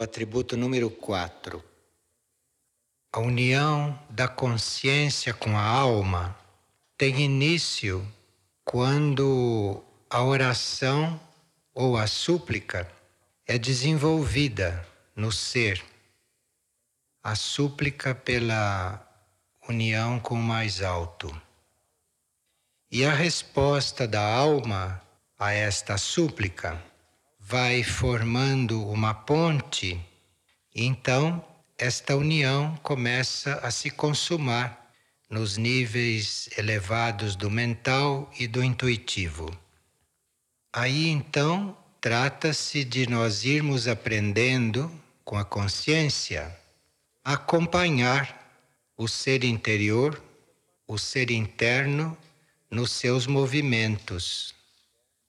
O atributo número 4. A união da consciência com a alma tem início quando a oração ou a súplica é desenvolvida no ser. A súplica pela união com o mais alto. E a resposta da alma a esta súplica vai formando uma ponte, então esta união começa a se consumar nos níveis elevados do mental e do intuitivo. Aí então trata-se de nós irmos aprendendo com a consciência a acompanhar o ser interior, o ser interno nos seus movimentos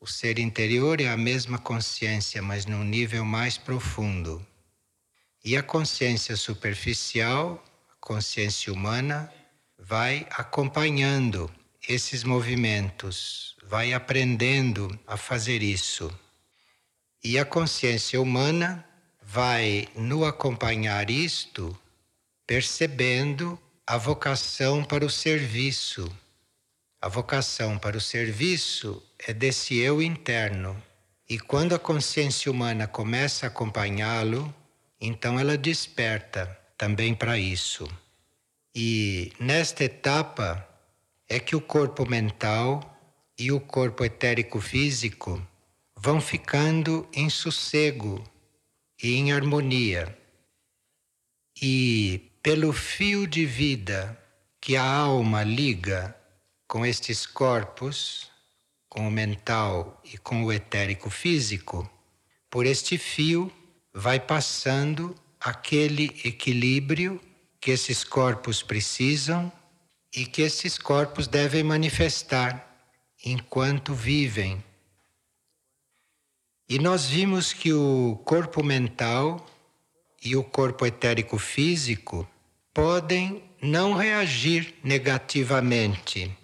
o ser interior é a mesma consciência, mas num nível mais profundo. E a consciência superficial, a consciência humana, vai acompanhando esses movimentos, vai aprendendo a fazer isso. E a consciência humana vai, no acompanhar isto, percebendo a vocação para o serviço a vocação para o serviço é desse eu interno. E quando a consciência humana começa a acompanhá-lo, então ela desperta também para isso. E nesta etapa é que o corpo mental e o corpo etérico físico vão ficando em sossego e em harmonia. E pelo fio de vida que a alma liga com estes corpos, com o mental e com o etérico físico, por este fio vai passando aquele equilíbrio que esses corpos precisam e que esses corpos devem manifestar enquanto vivem. E nós vimos que o corpo mental e o corpo etérico físico podem não reagir negativamente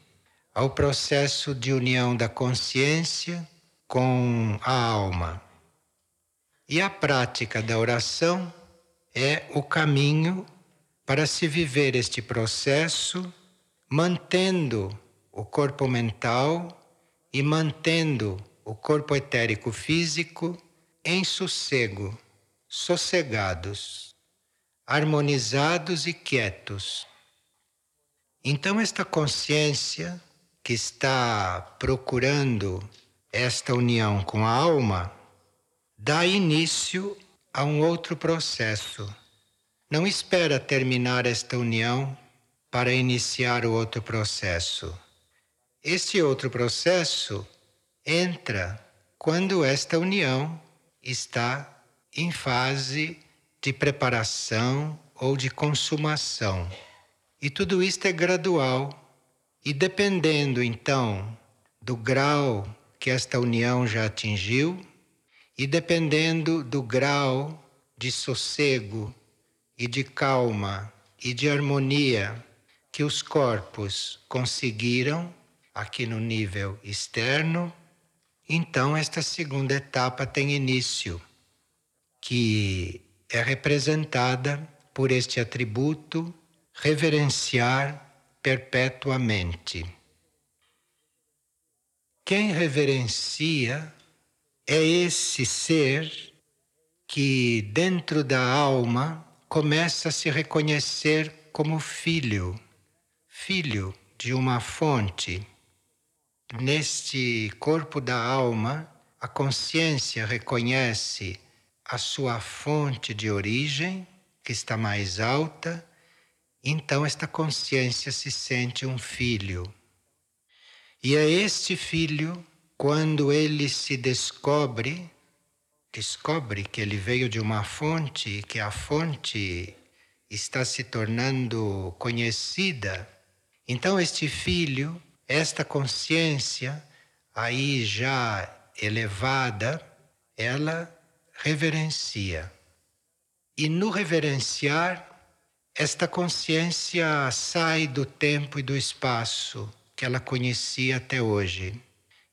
ao processo de união da consciência com a alma. E a prática da oração é o caminho para se viver este processo mantendo o corpo mental e mantendo o corpo etérico físico em sossego, sossegados, harmonizados e quietos. Então, esta consciência que está procurando esta união com a alma, dá início a um outro processo. Não espera terminar esta união para iniciar o outro processo. Este outro processo entra quando esta união está em fase de preparação ou de consumação. E tudo isto é gradual e dependendo então do grau que esta união já atingiu, e dependendo do grau de sossego e de calma e de harmonia que os corpos conseguiram aqui no nível externo, então esta segunda etapa tem início, que é representada por este atributo reverenciar perpetuamente. Quem reverencia é esse ser que, dentro da alma, começa a se reconhecer como filho, filho de uma fonte. Neste corpo da alma, a consciência reconhece a sua fonte de origem, que está mais alta, então esta consciência se sente um filho. E é este filho, quando ele se descobre, descobre que ele veio de uma fonte, que a fonte está se tornando conhecida. Então este filho, esta consciência aí já elevada, ela reverencia. E no reverenciar, esta consciência sai do tempo e do espaço que ela conhecia até hoje.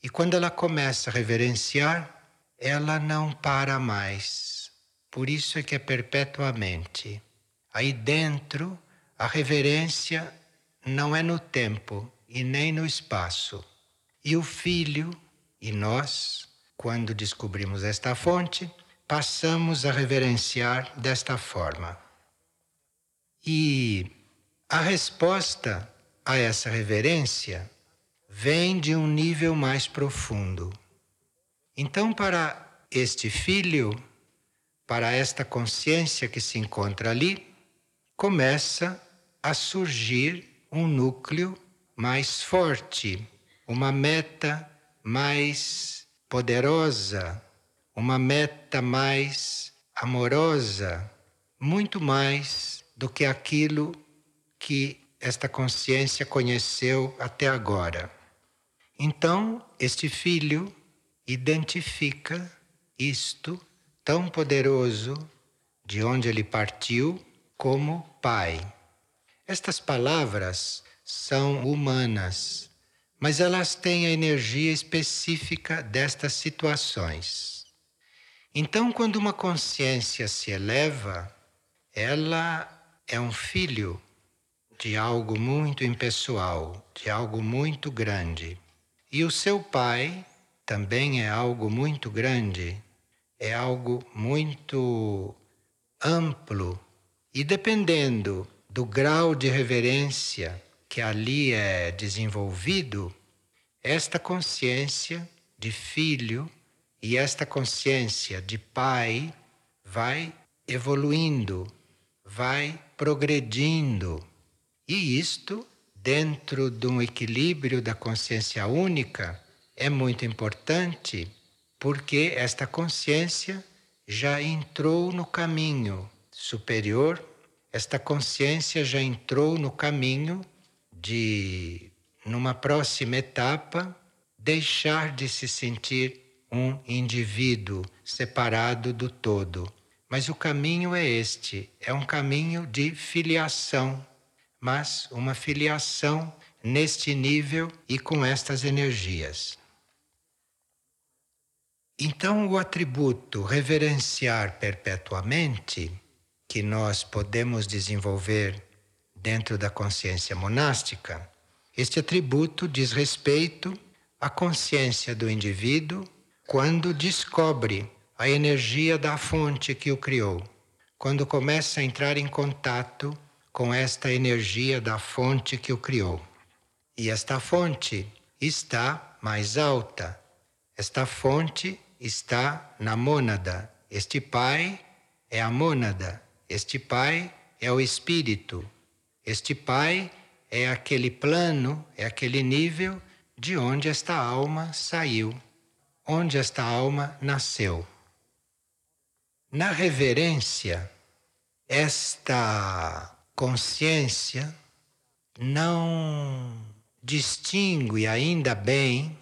E quando ela começa a reverenciar, ela não para mais. Por isso é que é perpetuamente. Aí dentro, a reverência não é no tempo e nem no espaço. E o filho e nós, quando descobrimos esta fonte, passamos a reverenciar desta forma. E a resposta a essa reverência vem de um nível mais profundo. Então, para este filho, para esta consciência que se encontra ali, começa a surgir um núcleo mais forte, uma meta mais poderosa, uma meta mais amorosa, muito mais do que aquilo que esta consciência conheceu até agora. Então, este filho identifica isto tão poderoso de onde ele partiu como pai. Estas palavras são humanas, mas elas têm a energia específica destas situações. Então, quando uma consciência se eleva, ela é um filho de algo muito impessoal, de algo muito grande. E o seu pai também é algo muito grande, é algo muito amplo. E dependendo do grau de reverência que ali é desenvolvido, esta consciência de filho e esta consciência de pai vai evoluindo, vai progredindo e isto, dentro de um equilíbrio da consciência única, é muito importante porque esta consciência já entrou no caminho superior, esta consciência já entrou no caminho de, numa próxima etapa, deixar de se sentir um indivíduo separado do todo. Mas o caminho é este: é um caminho de filiação mas uma filiação neste nível e com estas energias. Então, o atributo reverenciar perpetuamente, que nós podemos desenvolver dentro da consciência monástica, este atributo diz respeito à consciência do indivíduo quando descobre a energia da fonte que o criou, quando começa a entrar em contato com esta energia da fonte que o criou. E esta fonte está mais alta. Esta fonte está na mônada. Este pai é a mônada. Este pai é o espírito. Este pai é aquele plano, é aquele nível de onde esta alma saiu, onde esta alma nasceu. Na reverência, esta consciência não distingue ainda bem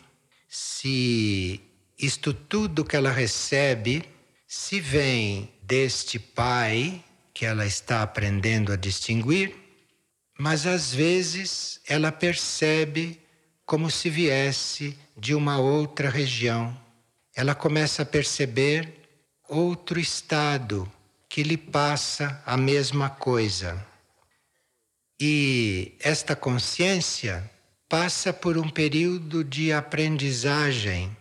se isto tudo que ela recebe se vem deste pai que ela está aprendendo a distinguir, mas às vezes ela percebe como se viesse de uma outra região. Ela começa a perceber outro estado que lhe passa a mesma coisa. E esta consciência passa por um período de aprendizagem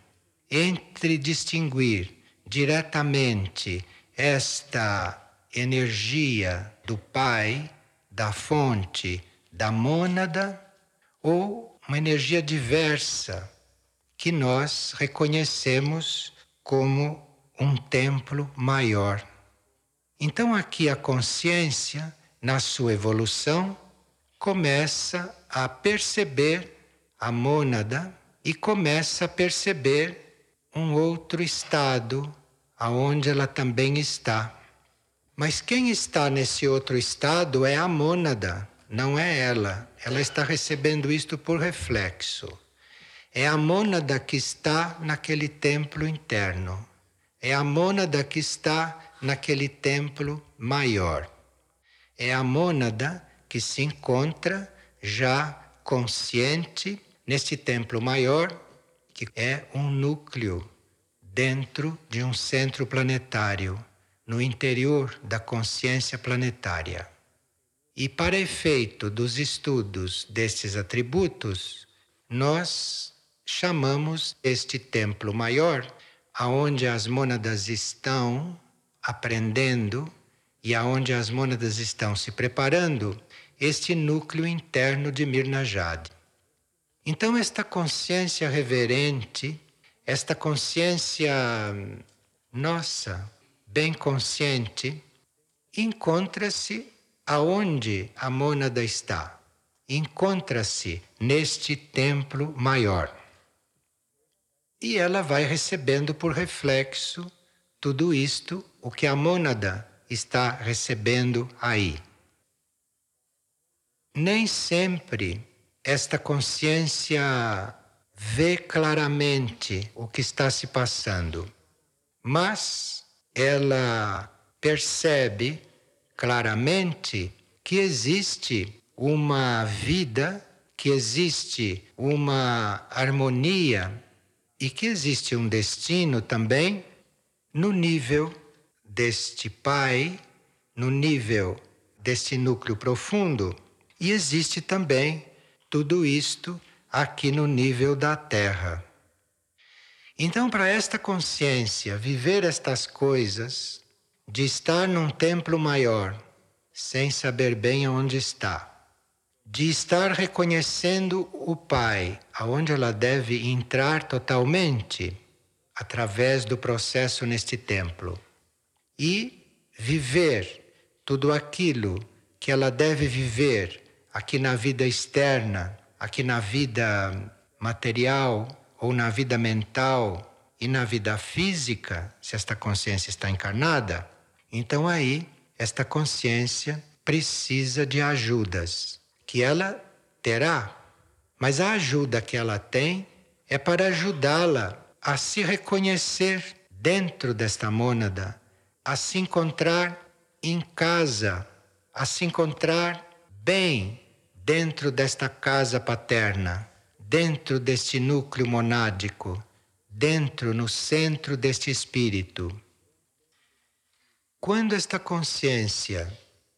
entre distinguir diretamente esta energia do Pai, da fonte, da mônada, ou uma energia diversa que nós reconhecemos como um templo maior. Então, aqui a consciência, na sua evolução, começa a perceber a mônada e começa a perceber um outro estado aonde ela também está. Mas quem está nesse outro estado é a mônada, não é ela. Ela está recebendo isto por reflexo. É a mônada que está naquele templo interno. É a mônada que está naquele templo maior. É a mônada que se encontra já consciente neste templo maior, que é um núcleo dentro de um centro planetário, no interior da consciência planetária. E para efeito dos estudos destes atributos, nós chamamos este templo maior, aonde as mônadas estão aprendendo e aonde as mônadas estão se preparando, este núcleo interno de Mirnajad. Então esta consciência reverente, esta consciência nossa, bem consciente, encontra-se aonde a mônada está. Encontra-se neste templo maior. E ela vai recebendo por reflexo tudo isto, o que a mônada está recebendo aí. Nem sempre esta consciência vê claramente o que está se passando, mas ela percebe claramente que existe uma vida, que existe uma harmonia e que existe um destino também no nível deste Pai, no nível deste núcleo profundo, e existe também tudo isto aqui no nível da Terra. Então, para esta consciência viver estas coisas, de estar num templo maior, sem saber bem aonde está, de estar reconhecendo o Pai, aonde ela deve entrar totalmente, através do processo neste templo, e viver tudo aquilo que ela deve viver aqui na vida externa, aqui na vida material ou na vida mental e na vida física, se esta consciência está encarnada, então aí esta consciência precisa de ajudas que ela terá. Mas a ajuda que ela tem é para ajudá-la a se reconhecer dentro desta mônada, a se encontrar em casa, a se encontrar bem dentro desta casa paterna, dentro deste núcleo monádico, dentro no centro deste espírito. Quando esta consciência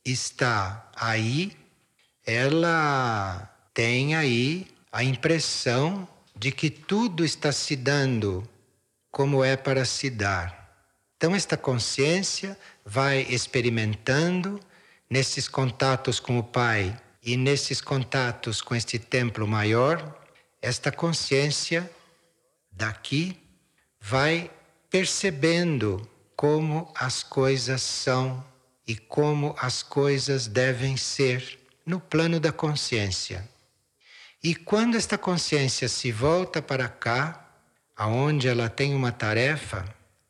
está aí, ela tem aí a impressão de que tudo está se dando como é para se dar. Então, esta consciência vai experimentando nesses contatos com o Pai e nesses contatos com este templo maior, esta consciência daqui vai percebendo como as coisas são e como as coisas devem ser no plano da consciência. E quando esta consciência se volta para cá, aonde ela tem uma tarefa,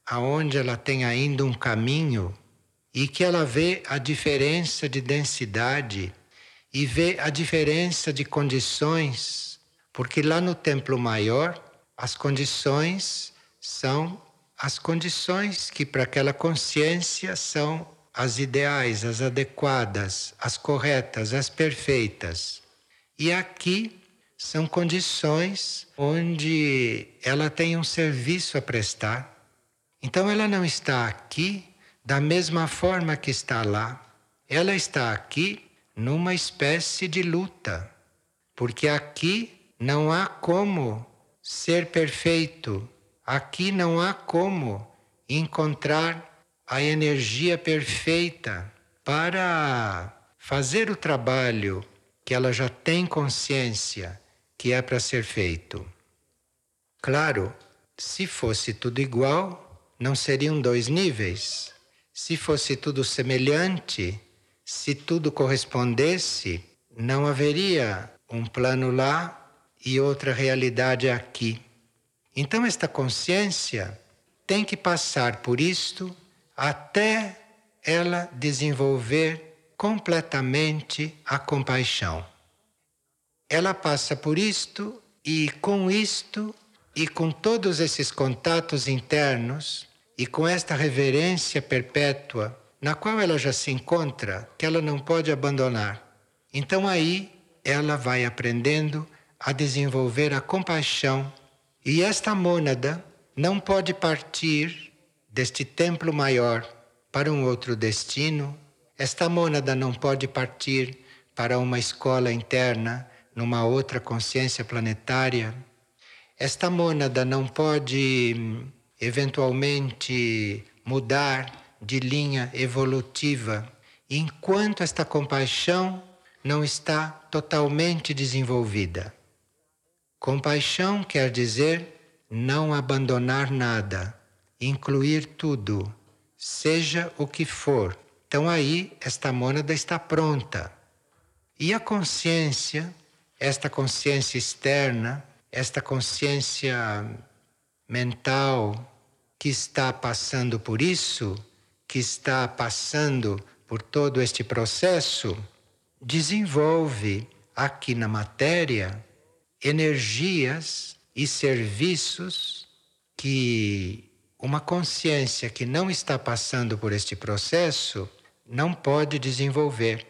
aonde ela tem ainda um caminho e que ela vê a diferença de densidade e vê a diferença de condições, porque lá no templo maior as condições são as condições que para aquela consciência são as ideais, as adequadas, as corretas, as perfeitas. E aqui são condições onde ela tem um serviço a prestar. Então ela não está aqui da mesma forma que está lá. Ela está aqui numa espécie de luta, porque aqui não há como ser perfeito, aqui não há como encontrar a energia perfeita para fazer o trabalho que ela já tem consciência que é para ser feito. Claro, se fosse tudo igual, não seriam dois níveis. Se fosse tudo semelhante, se tudo correspondesse, não haveria um plano lá e outra realidade aqui. Então, esta consciência tem que passar por isto até ela desenvolver completamente a compaixão. Ela passa por isto e com isto e com todos esses contatos internos e com esta reverência perpétua na qual ela já se encontra, que ela não pode abandonar. Então aí ela vai aprendendo a desenvolver a compaixão e esta mônada não pode partir deste templo maior, para um outro destino. Esta mônada não pode partir para uma escola interna numa outra consciência planetária. Esta mônada não pode eventualmente mudar de linha evolutiva enquanto esta compaixão não está totalmente desenvolvida. Compaixão quer dizer não abandonar nada, incluir tudo, seja o que for. Então aí esta mônada está pronta. E a consciência, esta consciência externa, esta consciência mental que está passando por isso, que está passando por todo este processo, desenvolve aqui na matéria energias e serviços que uma consciência que não está passando por este processo não pode desenvolver.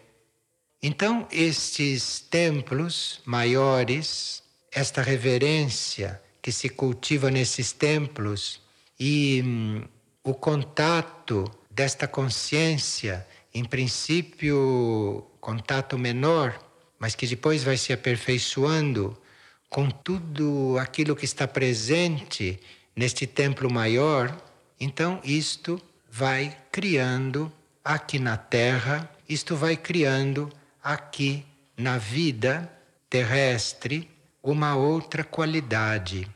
Então, estes templos maiores, esta reverência que se cultiva nesses templos e hum, o contato desta consciência, em princípio, contato menor, mas que depois vai se aperfeiçoando com tudo aquilo que está presente neste templo maior, então isto vai criando aqui na Terra, isto vai criando aqui na vida terrestre uma outra qualidade.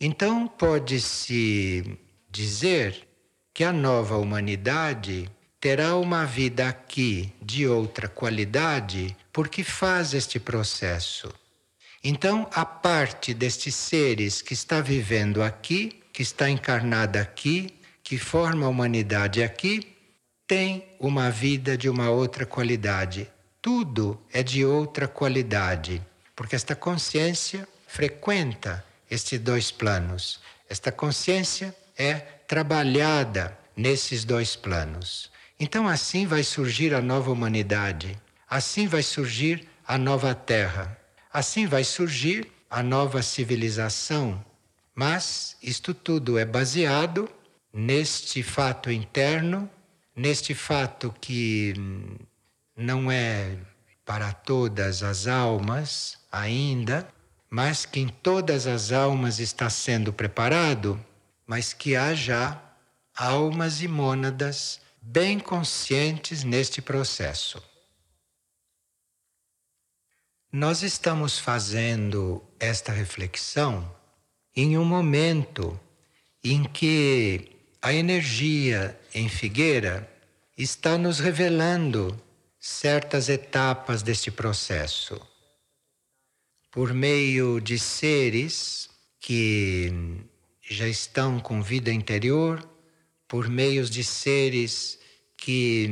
Então pode-se dizer que a nova humanidade terá uma vida aqui de outra qualidade porque faz este processo. Então, a parte destes seres que está vivendo aqui, que está encarnada aqui, que forma a humanidade aqui, tem uma vida de uma outra qualidade. Tudo é de outra qualidade, porque esta consciência frequenta estes dois planos. Esta consciência é trabalhada nesses dois planos. Então, assim vai surgir a nova humanidade, assim vai surgir a nova Terra. Assim vai surgir a nova civilização. Mas isto tudo é baseado neste fato interno, neste fato que não é para todas as almas ainda, mas que em todas as almas está sendo preparado, mas que há já almas e mônadas bem conscientes neste processo. Nós estamos fazendo esta reflexão em um momento em que a energia em Figueira está nos revelando certas etapas deste processo. Por meio de seres que já estão com vida interior, por meio de seres que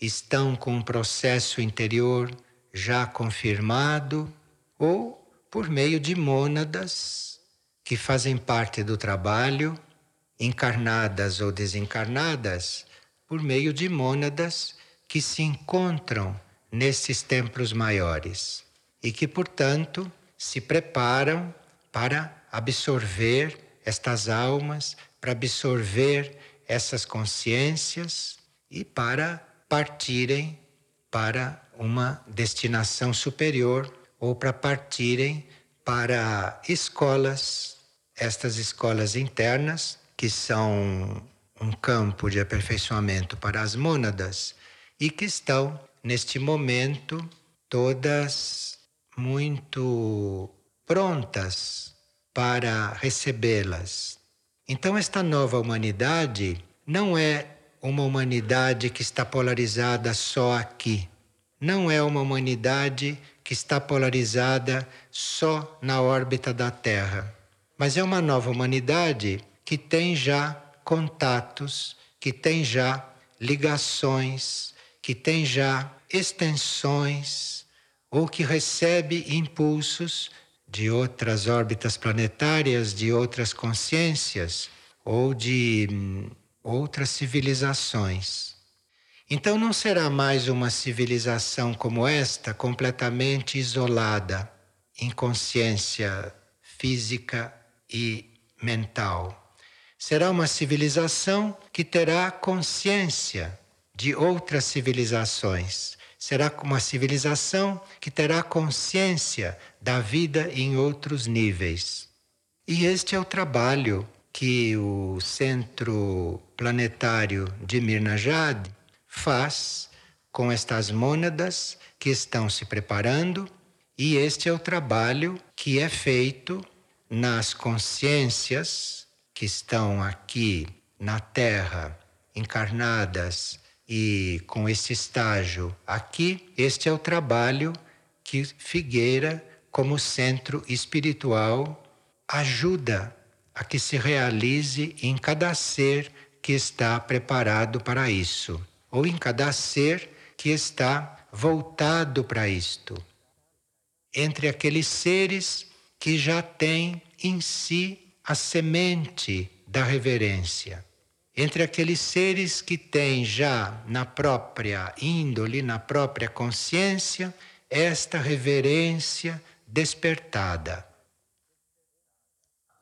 estão com um processo interior já confirmado, ou por meio de mônadas que fazem parte do trabalho, encarnadas ou desencarnadas, por meio de mônadas que se encontram nesses templos maiores e que, portanto, se preparam para absorver estas almas, para absorver essas consciências e para partirem para uma destinação superior ou para partirem para escolas, estas escolas internas, que são um campo de aperfeiçoamento para as mônadas e que estão, neste momento, todas muito prontas para recebê-las. Então, esta nova humanidade não é uma humanidade que está polarizada só aqui. Não é uma humanidade que está polarizada só na órbita da Terra, mas é uma nova humanidade que tem já contatos, que tem já ligações, que tem já extensões ou que recebe impulsos de outras órbitas planetárias, de outras consciências ou de hum, outras civilizações. Então não será mais uma civilização como esta, completamente isolada em consciência física e mental. Será uma civilização que terá consciência de outras civilizações. Será uma civilização que terá consciência da vida em outros níveis. E este é o trabalho que o Centro Planetário de Mirnajad faz com estas mônadas que estão se preparando, e este é o trabalho que é feito nas consciências que estão aqui na Terra, encarnadas e com esse estágio aqui, este é o trabalho que Figueira, como centro espiritual, ajuda a que se realize em cada ser que está preparado para isso, ou em cada ser que está voltado para isto. Entre aqueles seres que já têm em si a semente da reverência. Entre aqueles seres que têm já na própria índole, na própria consciência, esta reverência despertada.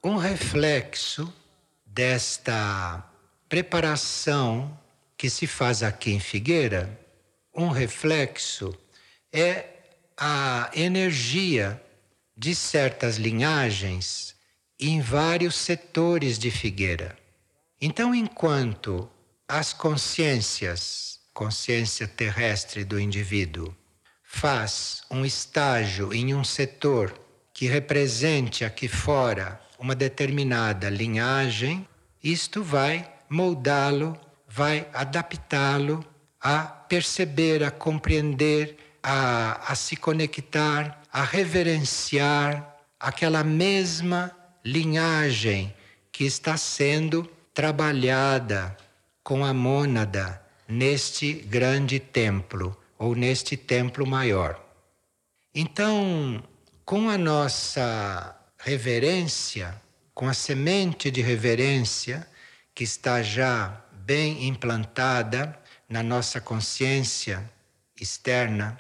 Um reflexo desta preparação que se faz aqui em Figueira, um reflexo é a energia de certas linhagens em vários setores de Figueira. Então, enquanto as consciências, consciência terrestre do indivíduo, faz um estágio em um setor que represente aqui fora uma determinada linhagem, isto vai moldá-lo, vai adaptá-lo a perceber, a compreender, a, a se conectar, a reverenciar aquela mesma linhagem que está sendo trabalhada com a mônada neste grande templo ou neste templo maior. Então, com a nossa reverência, com a semente de reverência que está já bem implantada na nossa consciência externa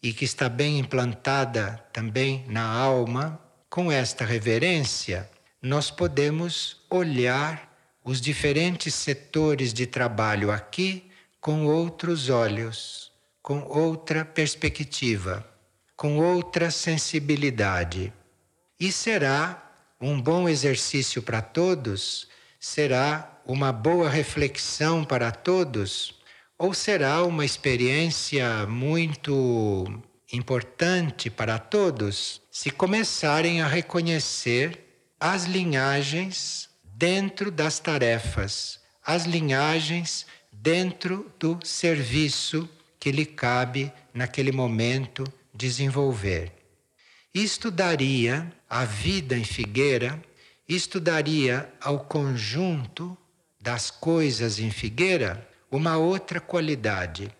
e que está bem implantada também na alma, com esta reverência, nós podemos olhar os diferentes setores de trabalho aqui com outros olhos, com outra perspectiva, com outra sensibilidade. E será um bom exercício para todos, será uma boa reflexão para todos, ou será uma experiência muito importante para todos se começarem a reconhecer as linhagens dentro das tarefas, as linhagens dentro do serviço que lhe cabe naquele momento desenvolver. Isto daria à vida em Figueira, isto daria ao conjunto das coisas em Figueira uma outra qualidade.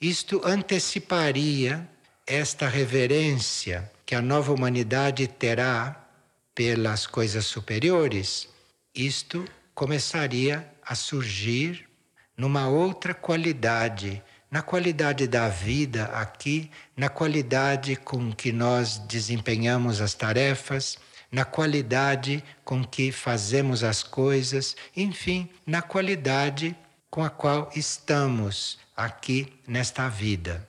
Isto anteciparia esta reverência que a nova humanidade terá pelas coisas superiores. Isto começaria a surgir numa outra qualidade na qualidade da vida aqui, na qualidade com que nós desempenhamos as tarefas, na qualidade com que fazemos as coisas, enfim, na qualidade com a qual estamos aqui nesta vida.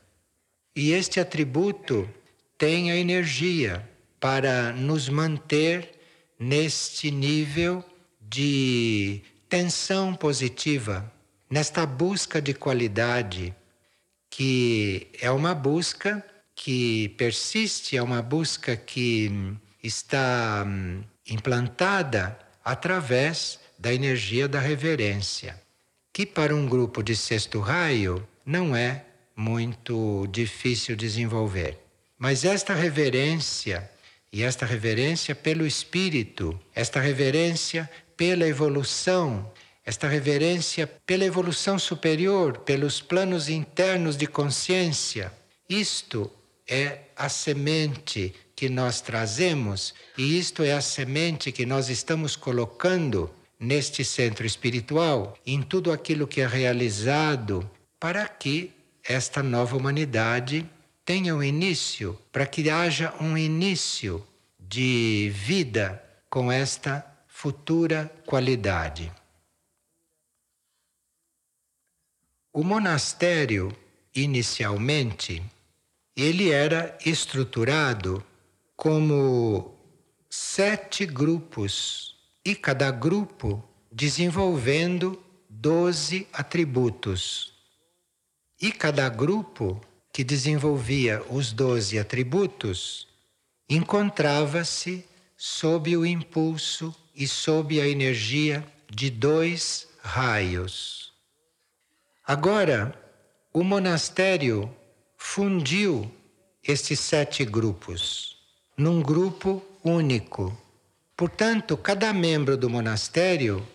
E este atributo tem a energia para nos manter neste nível de tensão positiva, nesta busca de qualidade que é uma busca que persiste, é uma busca que está hum, implantada através da energia da reverência, que para um grupo de sexto raio não é muito difícil desenvolver. Mas esta reverência, e esta reverência pelo espírito, esta reverência pela evolução esta reverência pela evolução superior, pelos planos internos de consciência. Isto é a semente que nós trazemos e isto é a semente que nós estamos colocando neste centro espiritual, em tudo aquilo que é realizado, para que esta nova humanidade tenha um início, para que haja um início de vida com esta futura qualidade. O monastério, inicialmente, ele era estruturado como sete grupos e cada grupo desenvolvendo doze atributos. E cada grupo que desenvolvia os doze atributos encontrava-se sob o impulso e sob a energia de dois raios. Agora, o monastério fundiu estes sete grupos num grupo único. Portanto, cada membro do monastério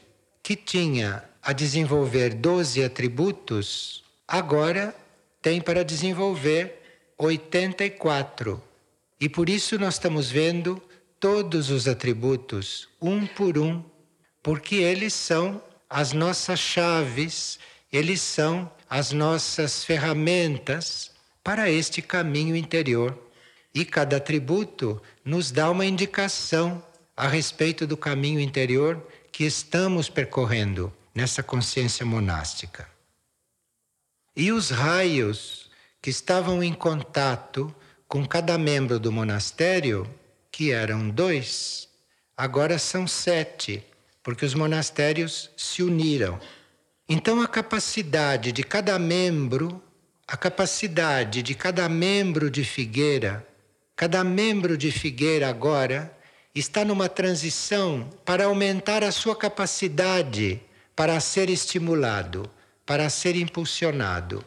que tinha a desenvolver 12 atributos, agora tem para desenvolver 84. E por isso nós estamos vendo todos os atributos, um por um, porque eles são as nossas chaves, eles são as nossas ferramentas para este caminho interior. E cada atributo nos dá uma indicação a respeito do caminho interior que estamos percorrendo nessa consciência monástica. E os raios que estavam em contato com cada membro do monastério, que eram dois, agora são sete, porque os monastérios se uniram. Então a capacidade de cada membro, a capacidade de cada membro de figueira, cada membro de figueira agora está numa transição para aumentar a sua capacidade para ser estimulado, para ser impulsionado.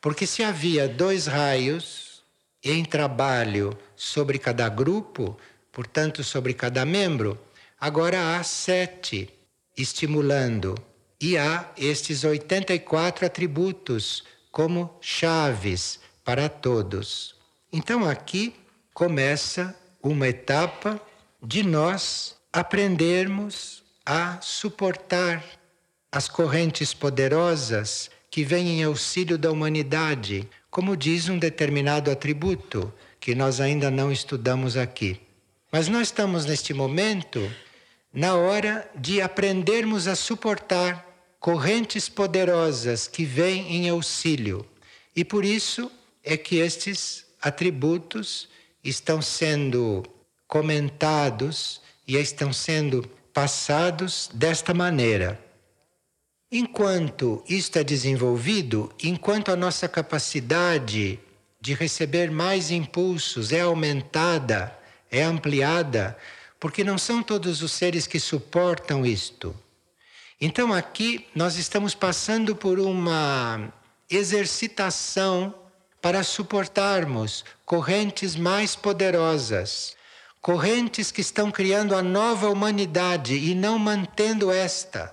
Porque se havia dois raios em trabalho sobre cada grupo, portanto sobre cada membro, agora há sete estimulando e há estes 84 atributos como chaves para todos. Então aqui começa uma etapa de nós aprendermos a suportar as correntes poderosas que vêm em auxílio da humanidade, como diz um determinado atributo que nós ainda não estudamos aqui. Mas nós estamos neste momento na hora de aprendermos a suportar correntes poderosas que vêm em auxílio. E por isso é que estes atributos estão sendo comentados e estão sendo passados desta maneira. Enquanto isto é desenvolvido, enquanto a nossa capacidade de receber mais impulsos é aumentada, é ampliada, porque não são todos os seres que suportam isto. Então aqui nós estamos passando por uma exercitação para suportarmos correntes mais poderosas, correntes que estão criando a nova humanidade e não mantendo esta,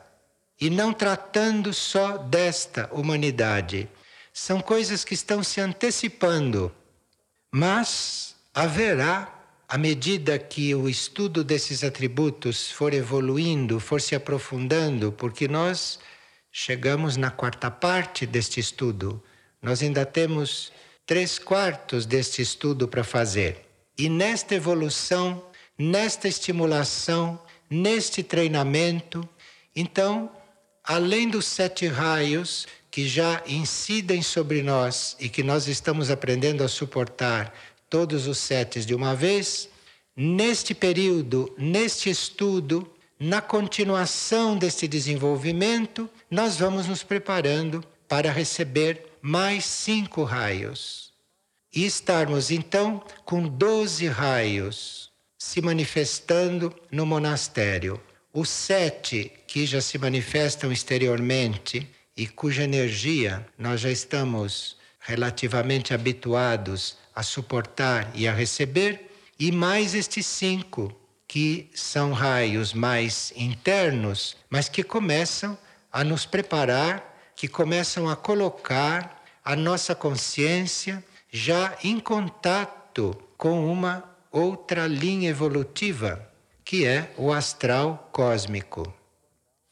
e não tratando só desta humanidade. São coisas que estão se antecipando, mas haverá, à medida que o estudo desses atributos for evoluindo, for se aprofundando, porque nós chegamos na quarta parte deste estudo, nós ainda temos três quartos deste estudo para fazer. E nesta evolução, nesta estimulação, neste treinamento, então, além dos sete raios que já incidem sobre nós e que nós estamos aprendendo a suportar todos os sete de uma vez, neste período, neste estudo, na continuação deste desenvolvimento, nós vamos nos preparando para receber mais cinco raios. E estarmos então com doze raios se manifestando no monastério. Os sete que já se manifestam exteriormente e cuja energia nós já estamos relativamente habituados a suportar e a receber, e mais estes cinco que são raios mais internos, mas que começam a nos preparar que começam a colocar a nossa consciência já em contato com uma outra linha evolutiva, que é o astral cósmico.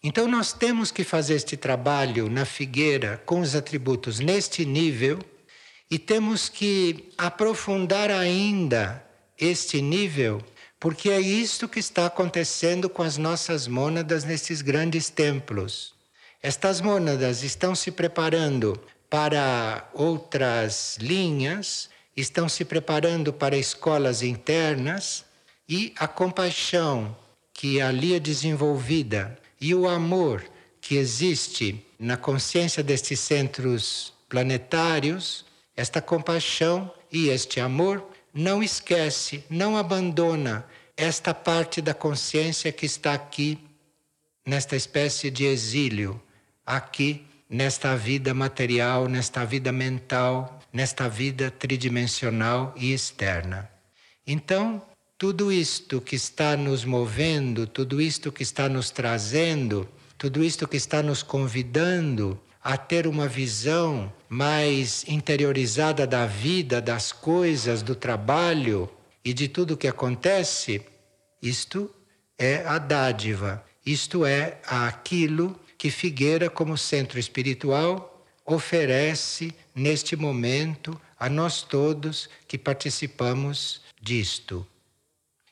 Então, nós temos que fazer este trabalho na figueira com os atributos neste nível e temos que aprofundar ainda este nível Porque é isto que está acontecendo com as nossas mônadas nesses grandes templos. Estas mônadas estão se preparando para outras linhas, estão se preparando para escolas internas e a compaixão que ali é desenvolvida e o amor que existe na consciência destes centros planetários, esta compaixão e este amor não esquece, não abandona esta parte da consciência que está aqui nesta espécie de exílio, aqui nesta vida material, nesta vida mental, nesta vida tridimensional e externa. Então, tudo isto que está nos movendo, tudo isto que está nos trazendo, tudo isto que está nos convidando a ter uma visão mais interiorizada da vida, das coisas, do trabalho e de tudo que acontece, isto é a dádiva, isto é aquilo que Figueira, como centro espiritual, oferece neste momento a nós todos que participamos disto.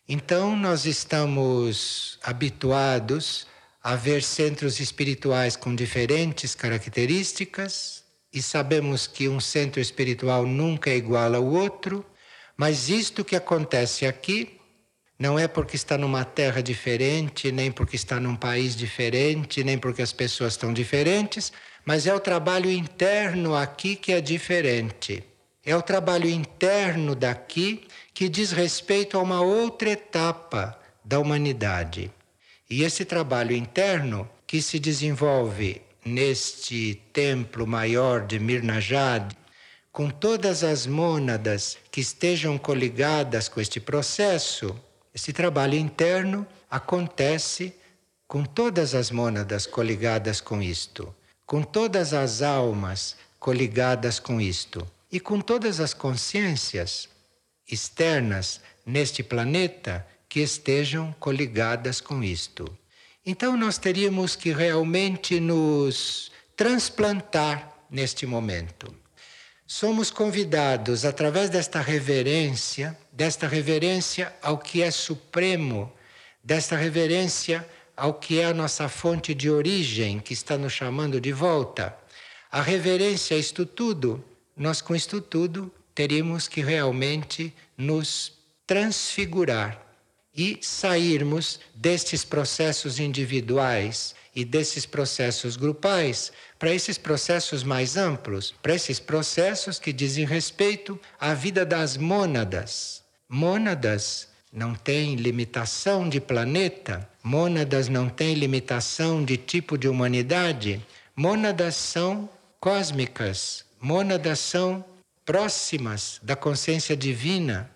Então, nós estamos habituados a ver centros espirituais com diferentes características e sabemos que um centro espiritual nunca é igual ao outro, mas isto que acontece aqui não é porque está numa terra diferente, nem porque está num país diferente, nem porque as pessoas estão diferentes, mas é o trabalho interno aqui que é diferente. É o trabalho interno daqui que diz respeito a uma outra etapa da humanidade. E esse trabalho interno que se desenvolve neste templo maior de Mirnajad, com todas as mônadas que estejam coligadas com este processo, esse trabalho interno acontece com todas as mônadas coligadas com isto, com todas as almas coligadas com isto e com todas as consciências externas neste planeta que estejam coligadas com isto. Então nós teríamos que realmente nos transplantar neste momento. Somos convidados através desta reverência, desta reverência ao que é supremo, desta reverência ao que é a nossa fonte de origem, que está nos chamando de volta. A reverência a isto tudo, nós com isto tudo teríamos que realmente nos transfigurar e sairmos destes processos individuais e desses processos grupais para esses processos mais amplos, para esses processos que dizem respeito à vida das mônadas. Mônadas não têm limitação de planeta, mônadas não têm limitação de tipo de humanidade, mônadas são cósmicas, mônadas são próximas da consciência divina.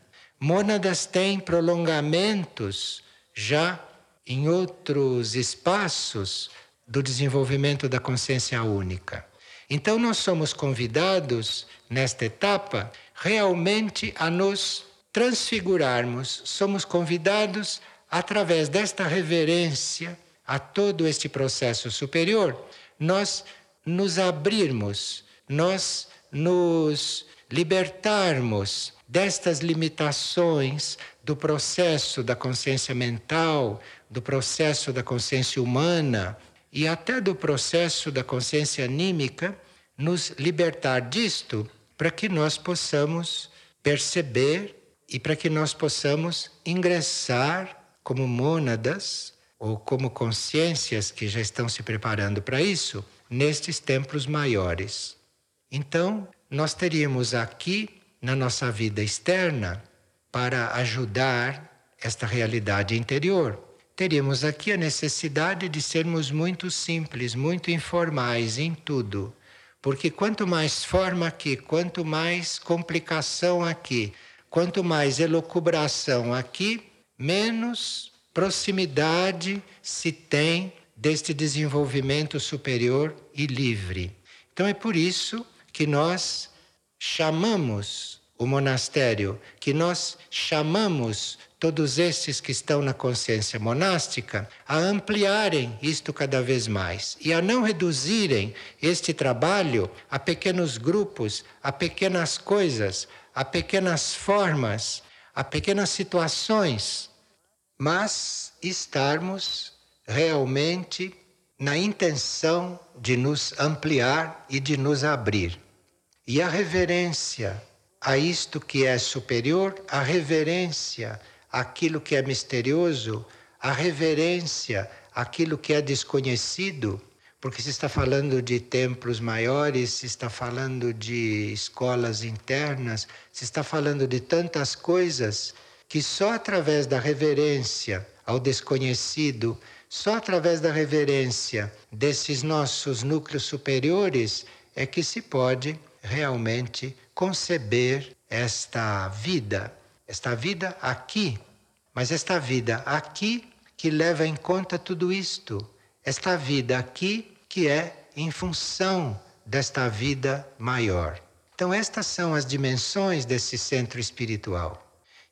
Mônadas têm prolongamentos já em outros espaços do desenvolvimento da consciência única. Então, nós somos convidados, nesta etapa, realmente a nos transfigurarmos. Somos convidados, através desta reverência a todo este processo superior, nós nos abrirmos, nós nos libertarmos destas limitações do processo da consciência mental, do processo da consciência humana e até do processo da consciência anímica, nos libertar disto para que nós possamos perceber e para que nós possamos ingressar como mônadas ou como consciências que já estão se preparando para isso nestes templos maiores. Então, nós teríamos aqui, na nossa vida externa, para ajudar esta realidade interior, teríamos aqui a necessidade de sermos muito simples, muito informais em tudo. Porque quanto mais forma aqui, quanto mais complicação aqui, quanto mais elucubração aqui, menos proximidade se tem deste desenvolvimento superior e livre. Então é por isso que nós chamamos o monastério, que nós chamamos todos esses que estão na consciência monástica a ampliarem isto cada vez mais e a não reduzirem este trabalho a pequenos grupos, a pequenas coisas, a pequenas formas, a pequenas situações, mas estarmos realmente na intenção de nos ampliar e de nos abrir. E a reverência a isto que é superior, a reverência àquilo que é misterioso, a reverência àquilo que é desconhecido, porque se está falando de templos maiores, se está falando de escolas internas, se está falando de tantas coisas que só através da reverência ao desconhecido, só através da reverência desses nossos núcleos superiores é que se pode realmente conceber esta vida, esta vida aqui, mas esta vida aqui que leva em conta tudo isto, esta vida aqui que é em função desta vida maior. Então, estas são as dimensões desse centro espiritual.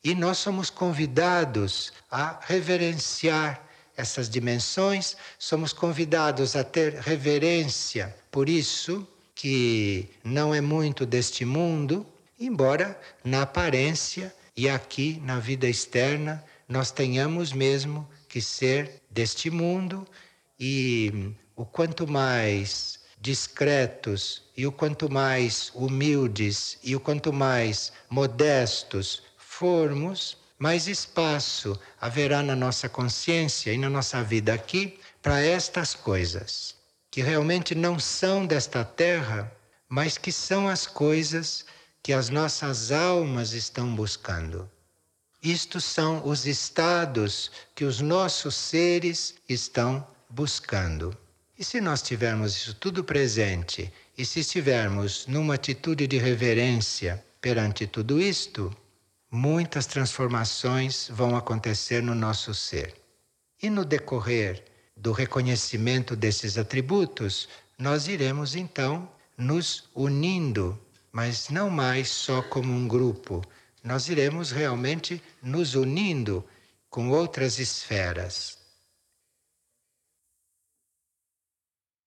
E nós somos convidados a reverenciar essas dimensões, somos convidados a ter reverência por isso que não é muito deste mundo, embora na aparência e aqui na vida externa nós tenhamos mesmo que ser deste mundo e o quanto mais discretos e o quanto mais humildes e o quanto mais modestos formos, mais espaço haverá na nossa consciência e na nossa vida aqui para estas coisas, que realmente não são desta terra, mas que são as coisas que as nossas almas estão buscando. Isto são os estados que os nossos seres estão buscando. E se nós tivermos isso tudo presente e se estivermos numa atitude de reverência perante tudo isto, muitas transformações vão acontecer no nosso ser. E no decorrer do reconhecimento desses atributos, nós iremos então nos unindo, mas não mais só como um grupo, nós iremos realmente nos unindo com outras esferas.